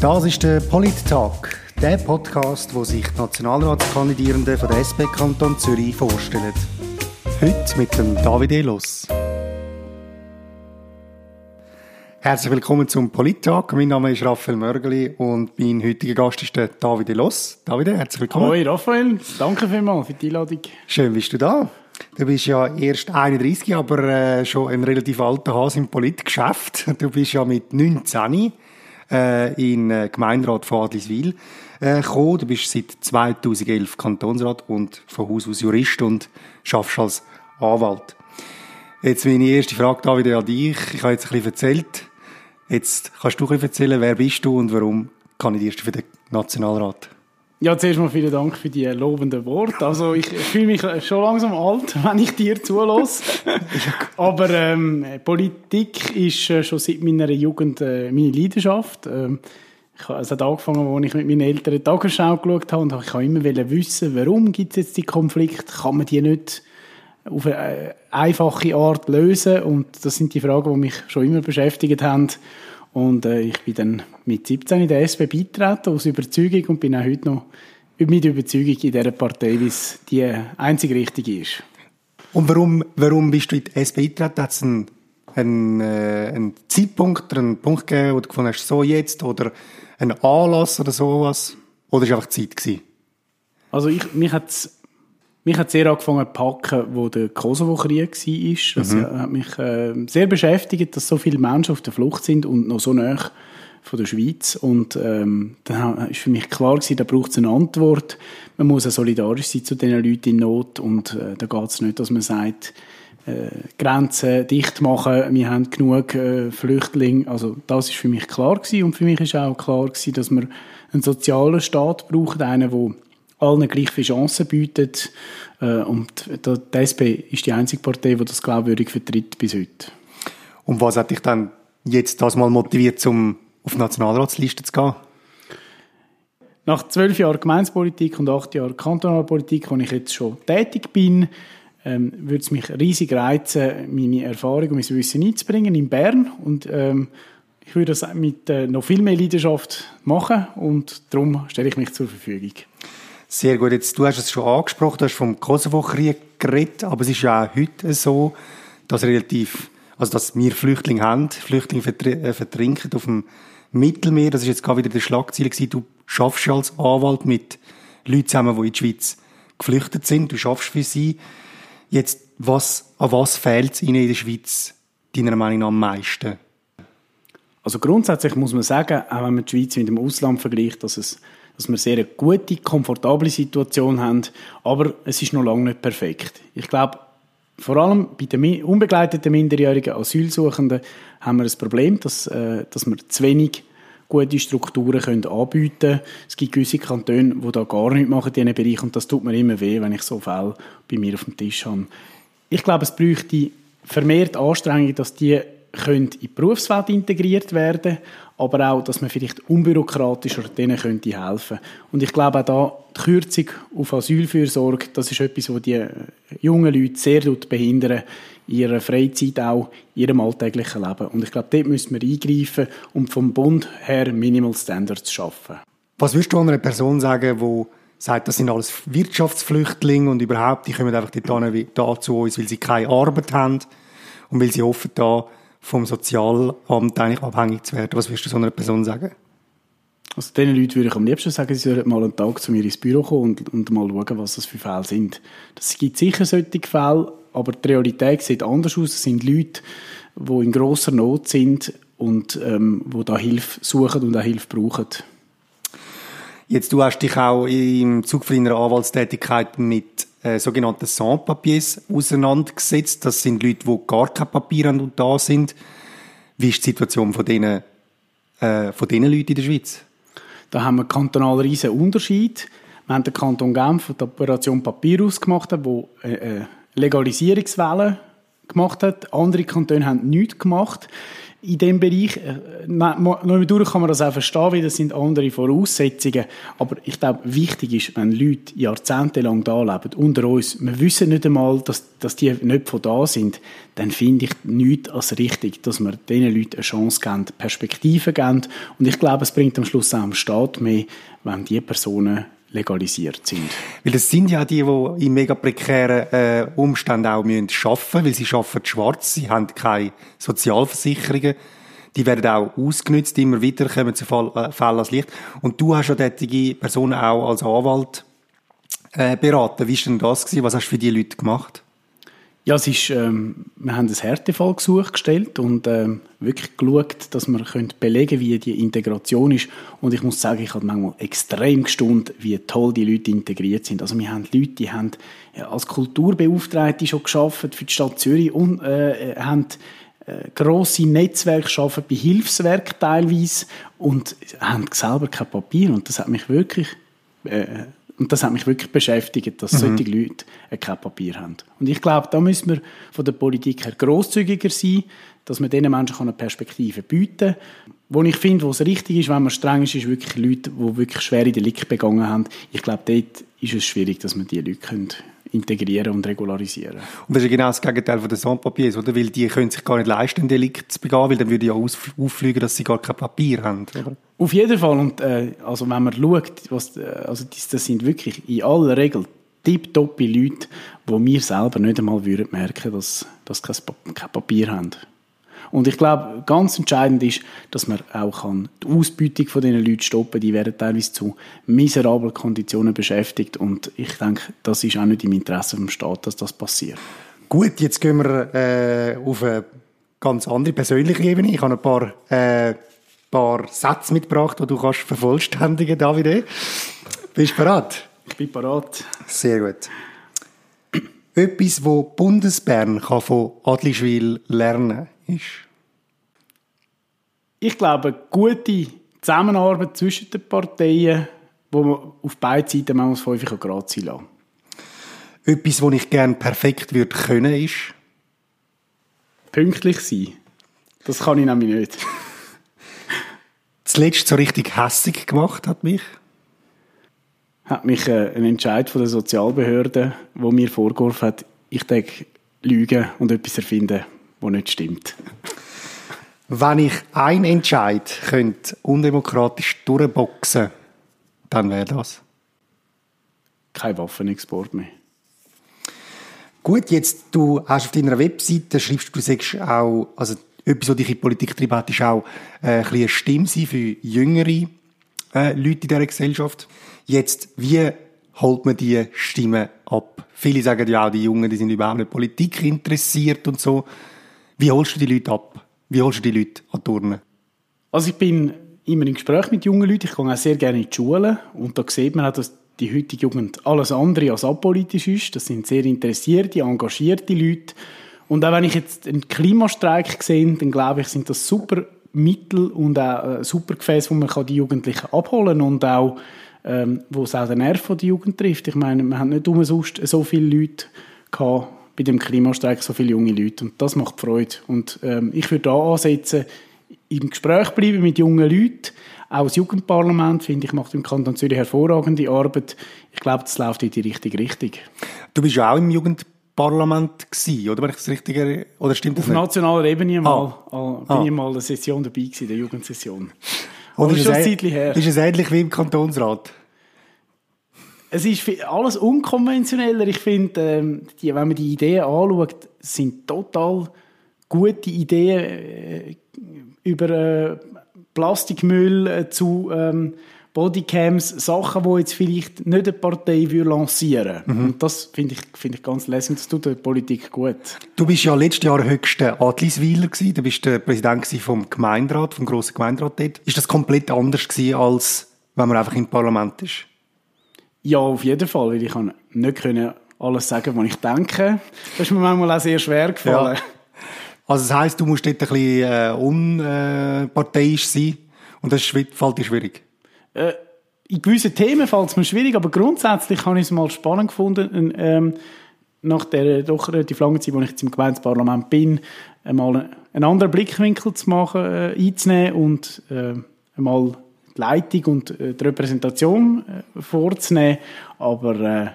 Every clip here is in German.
Das ist der Polit-Talk, der Podcast, wo sich die Nationalratskandidierenden von der SP Kanton Zürich vorstellen. Heute mit dem David Elos. Herzlich willkommen zum Polit-Talk. Mein Name ist Raphael Mörgeli und mein heutiger Gast ist der David Elos. David, herzlich willkommen. Hoi Raphael, danke vielmals für die Einladung. Schön bist du da. Du bist ja erst 31, aber äh, schon ein relativ alter Hase im Politgeschäft. Du bist ja mit 19 äh, in äh, Gemeinderat von Adliswil äh, gekommen. Du bist seit 2011 Kantonsrat und von Haus aus Jurist und schaffst als Anwalt. Jetzt meine erste Frage da wieder an dich. Ich habe jetzt ein bisschen erzählt. Jetzt kannst du ein bisschen erzählen, wer bist du und warum kandidierst du für den Nationalrat? Ja, zuerst mal vielen Dank für die lobenden Worte. Also ich fühle mich schon langsam alt, wenn ich dir zulasse. Aber ähm, Politik ist äh, schon seit meiner Jugend äh, meine Leidenschaft. Ähm, ich, es hat angefangen, als ich mit meinen Eltern die Tagesschau geschaut habe und ich wollte immer wissen, warum gibt es jetzt die Konflikte? Kann man die nicht auf eine äh, einfache Art lösen? Und das sind die Fragen, die mich schon immer beschäftigt haben. Und äh, ich bin dann mit 17 in der SP beitreten, aus Überzeugung, und bin auch heute noch mit Überzeugung in dieser Partei, wie es die einzige richtige ist. Und warum, warum bist du in die SP beitreten? Hat es einen, einen, äh, einen Zeitpunkt, einen Punkt gegeben, wo du gefunden hast, so jetzt, oder einen Anlass oder sowas? Oder war es einfach Zeit? Gewesen? Also ich, mich hat mich hat sehr angefangen zu packen, wo der Kosovo-Krieg war. Das mhm. hat mich äh, sehr beschäftigt, dass so viele Menschen auf der Flucht sind und noch so nah von der Schweiz. Und ähm, dann war für mich klar gewesen, da braucht es eine Antwort. Man muss auch solidarisch sein zu den Leuten in Not. Und äh, da geht es nicht, dass man sagt, äh, Grenzen dicht machen, wir haben genug äh, Flüchtlinge. Also das ist für mich klar gewesen. Und für mich ist auch klar gewesen, dass wir einen sozialen Staat brauchen, einen, der allen gleich viele Chancen bietet. Äh, und die SP ist die einzige Partei, die das glaubwürdig vertritt bis heute. Und was hat dich dann jetzt das mal motiviert, um auf die Nationalratsliste zu gehen? Nach zwölf Jahren Gemeinspolitik und acht Jahren Kantonalpolitik, wo ich jetzt schon tätig bin, ähm, würde es mich riesig reizen, meine Erfahrung und mein Wissen einzubringen in Bern. Und ähm, ich würde das mit äh, noch viel mehr Leidenschaft machen und darum stelle ich mich zur Verfügung. Sehr gut. Jetzt, du hast es schon angesprochen, du hast vom Kosovo-Krieg geredet, aber es ist ja auch heute so, dass relativ, also dass wir Flüchtlinge haben, Flüchtlinge äh, vertrinken auf dem Mittelmeer. Das ist jetzt gerade wieder der Schlagziel gewesen. Du schaffst als Anwalt mit Leuten zusammen, die in die Schweiz geflüchtet sind. Du schaffst für sie. Jetzt, was, an was fehlt es ihnen in der Schweiz, deiner Meinung nach am meisten? Also grundsätzlich muss man sagen, auch wenn man die Schweiz mit dem Ausland vergleicht, dass es dass wir sehr eine gute, komfortable Situation haben, aber es ist noch lange nicht perfekt. Ich glaube, vor allem bei den unbegleiteten minderjährigen Asylsuchenden haben wir ein Problem, dass, äh, dass wir zu wenig gute Strukturen können anbieten können. Es gibt gewisse Kantone, die da gar nichts machen in diesem Bereich und das tut mir immer weh, wenn ich so Fälle bei mir auf dem Tisch habe. Ich glaube, es bräuchte vermehrt Anstrengungen, dass die können in die Berufswelt integriert werden aber auch, dass man vielleicht unbürokratischer denen könnte helfen Und ich glaube auch da, die Kürzung auf Asylfürsorge, das ist etwas, was die jungen Leute sehr behindern, in ihrer Freizeit auch, in ihrem alltäglichen Leben. Und ich glaube, dort müssen wir eingreifen, um vom Bund her Minimal Standards zu schaffen. Was würdest du einer Person sagen, die sagt, das sind alles Wirtschaftsflüchtlinge und überhaupt, die kommen einfach da zu uns, weil sie keine Arbeit haben und weil sie hoffen, da vom Sozialamt eigentlich abhängig zu werden. Was würdest du so einer Person sagen? Also diesen Leuten würde ich am liebsten sagen, sie sollten mal einen Tag zu mir ins Büro kommen und, und mal schauen, was das für Fälle sind. Es gibt sicher solche Fälle, aber die Realität sieht anders aus. Es sind Leute, die in grosser Not sind und ähm, die da Hilfe suchen und auch Hilfe brauchen. Jetzt, du hast dich auch im Zug von deiner Anwaltstätigkeit mit äh, sogenannten Sans-Papiers auseinandergesetzt. Das sind Leute, die gar kein Papier haben und da sind. Wie ist die Situation von diesen, äh, von diesen Leuten in der Schweiz? Da haben wir kantonal riesen Unterschied. Wir haben den Kanton Genf die Operation Papyrus gemacht, wo äh, äh Legalisierungswelle gemacht hat. Andere Kantone haben nichts gemacht in dem Bereich. Äh, noch durch kann man das auch verstehen, weil das sind andere Voraussetzungen. Aber ich glaube, wichtig ist, wenn Leute jahrzehntelang da leben, unter uns, wir wissen nicht einmal, dass, dass die nicht von da sind, dann finde ich nichts als richtig, dass wir diesen Leuten eine Chance geben, Perspektiven geben. Und ich glaube, es bringt am Schluss auch dem Staat mehr, wenn diese Personen legalisiert sind. Weil das sind ja die, die in mega prekären äh, Umständen auch müssen weil sie arbeiten schwarz, sie haben keine Sozialversicherungen, die werden auch ausgenutzt, immer wieder kommen zu Fall, äh, Fällen ans Licht. Und du hast ja solche Personen auch als Anwalt äh, beraten. Wie war denn das? Gewesen? Was hast du für die Leute gemacht? Ja, es ist, ähm, wir haben ein Härtefallgesuch gestellt und ähm, wirklich geschaut, dass wir können belegen wie die Integration ist. Und ich muss sagen, ich habe manchmal extrem gestaunt, wie toll die Leute integriert sind. Also wir haben Leute, die haben ja, als Kulturbeauftragte schon geschafft für die Stadt Zürich und äh, haben äh, grosse Netzwerke schaffen bei Hilfswerk teilweise und haben selber kein Papier und das hat mich wirklich äh, und das hat mich wirklich beschäftigt, dass mhm. solche Leute kein Papier haben. Und ich glaube, da müssen wir von der Politik her grosszügiger sein, dass man diesen Menschen eine Perspektive bieten kann. Wo ich finde, wo es richtig ist, wenn man streng ist, ist wirklich Leute, die wirklich schwere Delikte begangen haben. Ich glaube, dort ist es schwierig, dass man diese Leute können integrieren und regularisieren. Und das ist genau das Gegenteil von den Sans-Papiers, oder? Weil die können sich gar nicht leisten, ein Delikt zu begehen, weil dann würde ja auffliegen, dass sie gar kein Papier haben, oder? Auf jeden Fall. Und, äh, also wenn man schaut, was, äh, also das, das sind wirklich in aller Regel tipptoppe Leute, wo wir selber nicht einmal würden merken, dass, dass sie kein Papier haben. Und ich glaube, ganz entscheidend ist, dass man auch kann die Ausbeutung von diesen Leuten stoppen Die werden teilweise zu miserablen Konditionen beschäftigt. Und ich denke, das ist auch nicht im Interesse des Staates, dass das passiert. Gut, jetzt gehen wir äh, auf eine ganz andere persönliche Ebene. Ich habe ein paar, äh, paar Sätze mitgebracht, die du kannst vervollständigen, Davide. Bist du bereit? Ich bin bereit. Sehr gut. Etwas, wo Bundesbern kann von Adlischwil lernen ist? Ich glaube, gute Zusammenarbeit zwischen den Parteien, wo man auf beiden Seiten manchmal fünf Grad sein lassen. Etwas, was ich gerne perfekt würde können, ist? Pünktlich sein. Das kann ich nämlich nicht. Zuletzt so richtig hässig gemacht hat mich? Hat mich äh, ein Entscheid von der Sozialbehörde, wo mir vorgeworfen hat, ich denke, lügen und etwas erfinden, was nicht stimmt. Wenn ich einen Entscheid könnte undemokratisch durchboxen, dann wäre das. Kein Waffenexport mehr. Gut, jetzt du hast auf deiner Webseite schreibst du sagst auch, also etwas, was dich in Politik treibt, hat, ist auch äh, ein eine Stimme sein für jüngere äh, Leute in dieser Gesellschaft. Jetzt, wie holt man die Stimme ab? Viele sagen ja auch, die Jungen, die sind überhaupt nicht Politik interessiert und so. Wie holst du die Leute ab? Wie holst du die Leute an Turnen? Also ich bin immer im Gespräch mit jungen Leuten. Ich gehe auch sehr gerne in die Schule. Und da sieht man auch, dass die heutige Jugend alles andere als apolitisch ist. Das sind sehr interessierte, engagierte Leute. Und auch wenn ich jetzt einen Klimastreik sehe, dann glaube ich, sind das super Mittel und auch äh, super Gefäße, wo man die Jugendlichen abholen kann und auch, ähm, wo es auch den Nerv der Jugend trifft. Ich meine, wir haben nicht umsonst so viele Leute gehabt, bei dem Klimastreik so viele junge Leute und das macht Freude. Und ähm, ich würde da ansetzen, im Gespräch bleiben mit jungen Leuten. Auch das Jugendparlament, finde ich, macht im Kanton Zürich hervorragende Arbeit. Ich glaube, das läuft in die richtige Richtung. Du bist ja auch im Jugendparlament gewesen, oder? Wenn ich das richtig oder stimmt das Auf nicht? nationaler Ebene mal, ah. bin ah. ich mal in der Session dabei gewesen, der Jugendsession. Oder ist, es, ist es ähnlich wie im Kantonsrat? Es ist alles unkonventioneller. Ich finde, ähm, die, wenn man die Ideen anschaut, sind total gute Ideen äh, über äh, Plastikmüll äh, zu ähm, Bodycams, Sachen, die jetzt vielleicht nicht eine Partei lancieren würde. Mhm. Und das finde ich, find ich ganz lässig. Das tut der Politik gut. Du bist ja letztes Jahr höchster Adliswiler gewesen. Du bist der Präsident vom Gemeinderat, vom grossen Gemeinderat dort. Ist das komplett anders gewesen, als wenn man einfach im Parlament ist? Ja, auf jeden Fall, weil ich kann nicht können alles sagen, was ich denke. Das ist mir manchmal auch sehr schwer gefallen. Ja. Also das heisst, du musst dort ein bisschen äh, unparteiisch sein und das fällt dir schwierig? Äh, in gewissen Themen fällt es mir schwierig, aber grundsätzlich habe ich es mal spannend gefunden, ähm, nach der doch relativ langen Zeit, wo ich jetzt im Gemeindeparlament bin, einmal einen anderen Blickwinkel zu machen, äh, einzunehmen und äh, einmal die Leitung und äh, die Repräsentation äh, vorzunehmen. Aber äh,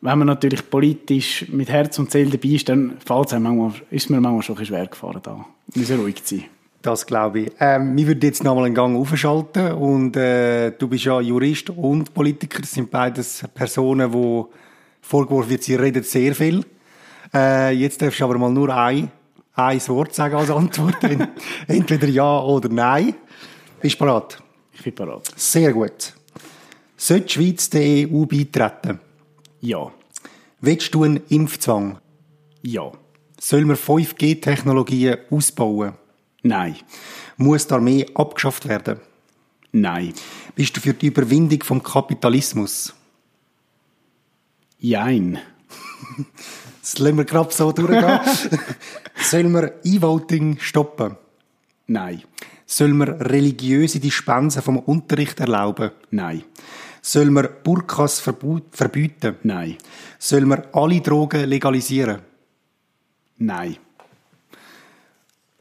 wenn man natürlich politisch mit Herz und Seele dabei ist, dann fällt es manchmal, ist mir manchmal schon ein schwer gefahren da. Müssen ruhig sein. Das glaube ich. Ähm, wir würden jetzt nochmal einen Gang aufschalten und äh, du bist ja Jurist und Politiker. Das sind beides Personen, die vorgeworfen wird, sie reden sehr viel. Äh, jetzt darfst du aber mal nur ein, ein Wort sagen als Antwort. Entweder ja oder nein. Bist du bereit? Ich bin bereit. Sehr gut. Sollte die Schweiz der EU beitreten? Ja. Willst du einen Impfzwang? Ja. Sollen wir 5G-Technologien ausbauen? Nein. Muss die Armee abgeschafft werden? Nein. Bist du für die Überwindung vom Kapitalismus? Jein. Das lassen wir gerade so durchgehen. Sollen wir E-Voting stoppen? Nein. Sollen wir religiöse Dispensen vom Unterricht erlauben? Nein. Sollen wir Burkas verbieten? Nein. Sollen wir alle Drogen legalisieren? Nein.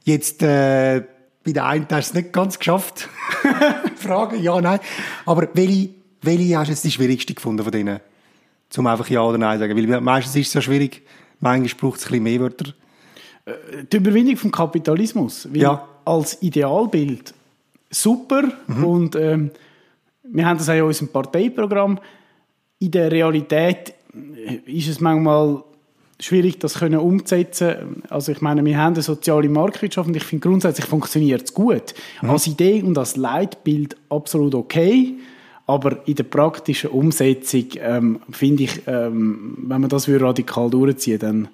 Jetzt, äh, bei der einen hast du es nicht ganz geschafft. Frage, ja, nein. Aber welche, welche hast du jetzt die schwierigste gefunden von denen? Zum einfach Ja oder Nein sagen. Weil meistens ist es ja schwierig. Manchmal braucht es ein bisschen mehr Wörter. Die Überwindung vom Kapitalismus. Ja. Als Idealbild super. Und ähm, wir haben das auch in unserem Parteiprogramm. In der Realität ist es manchmal schwierig, das können umzusetzen. Also ich meine, wir haben eine soziale Marktwirtschaft und ich finde grundsätzlich funktioniert es gut. Als Idee und als Leitbild absolut okay. Aber in der praktischen Umsetzung ähm, finde ich, ähm, wenn man das würde radikal durchziehen dann,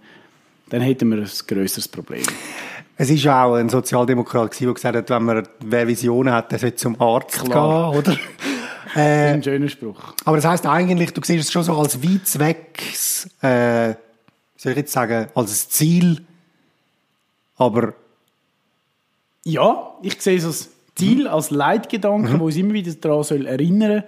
dann hätten wir ein grösseres Problem. Es ist ja auch ein Sozialdemokrat der gesagt hat, wenn man wer Visionen hat, der sollte zum Arzt Klar. gehen, oder? Das ist ein schöner Spruch. Aber das heißt eigentlich, du siehst es schon so als weitwecks, äh, soll ich jetzt sagen, als Ziel, aber Ja, ich sehe es als Ziel, als Leitgedanke, wo uns immer wieder daran soll erinnern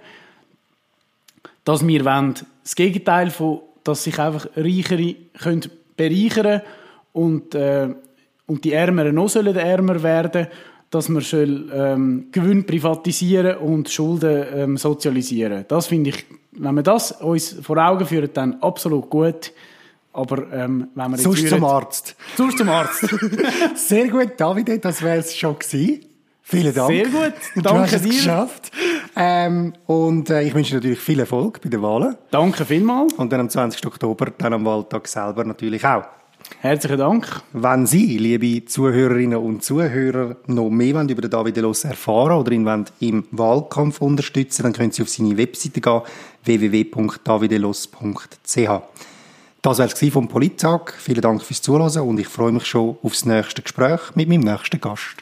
dass wir wollen, das Gegenteil von, dass sich einfach Reichere können bereichern und, äh, und die Ärmeren noch sollen ärmer werden, dass wir soll, ähm, Gewinn privatisieren und Schulden ähm, sozialisieren. Das finde ich, wenn wir das uns vor Augen führen, dann absolut gut. Aber ähm, wenn jetzt sonst zum Arzt. Sonst zum Arzt. Sehr gut, David, das wäre es schon gewesen. Vielen Dank. Sehr gut, Du danke hast es dir. geschafft. Ähm, und äh, ich wünsche natürlich viel Erfolg bei den Wahlen. Danke vielmals. Und dann am 20. Oktober, dann am Wahltag selber natürlich auch. Herzlichen Dank. Wenn Sie, liebe Zuhörerinnen und Zuhörer, noch mehr über David Delos erfahren oder ihn im Wahlkampf unterstützen, dann können Sie auf seine Webseite gehen, www.davidelos.ch. Das war es vom Polittag. Vielen Dank fürs Zuhören und ich freue mich schon aufs nächste Gespräch mit meinem nächsten Gast.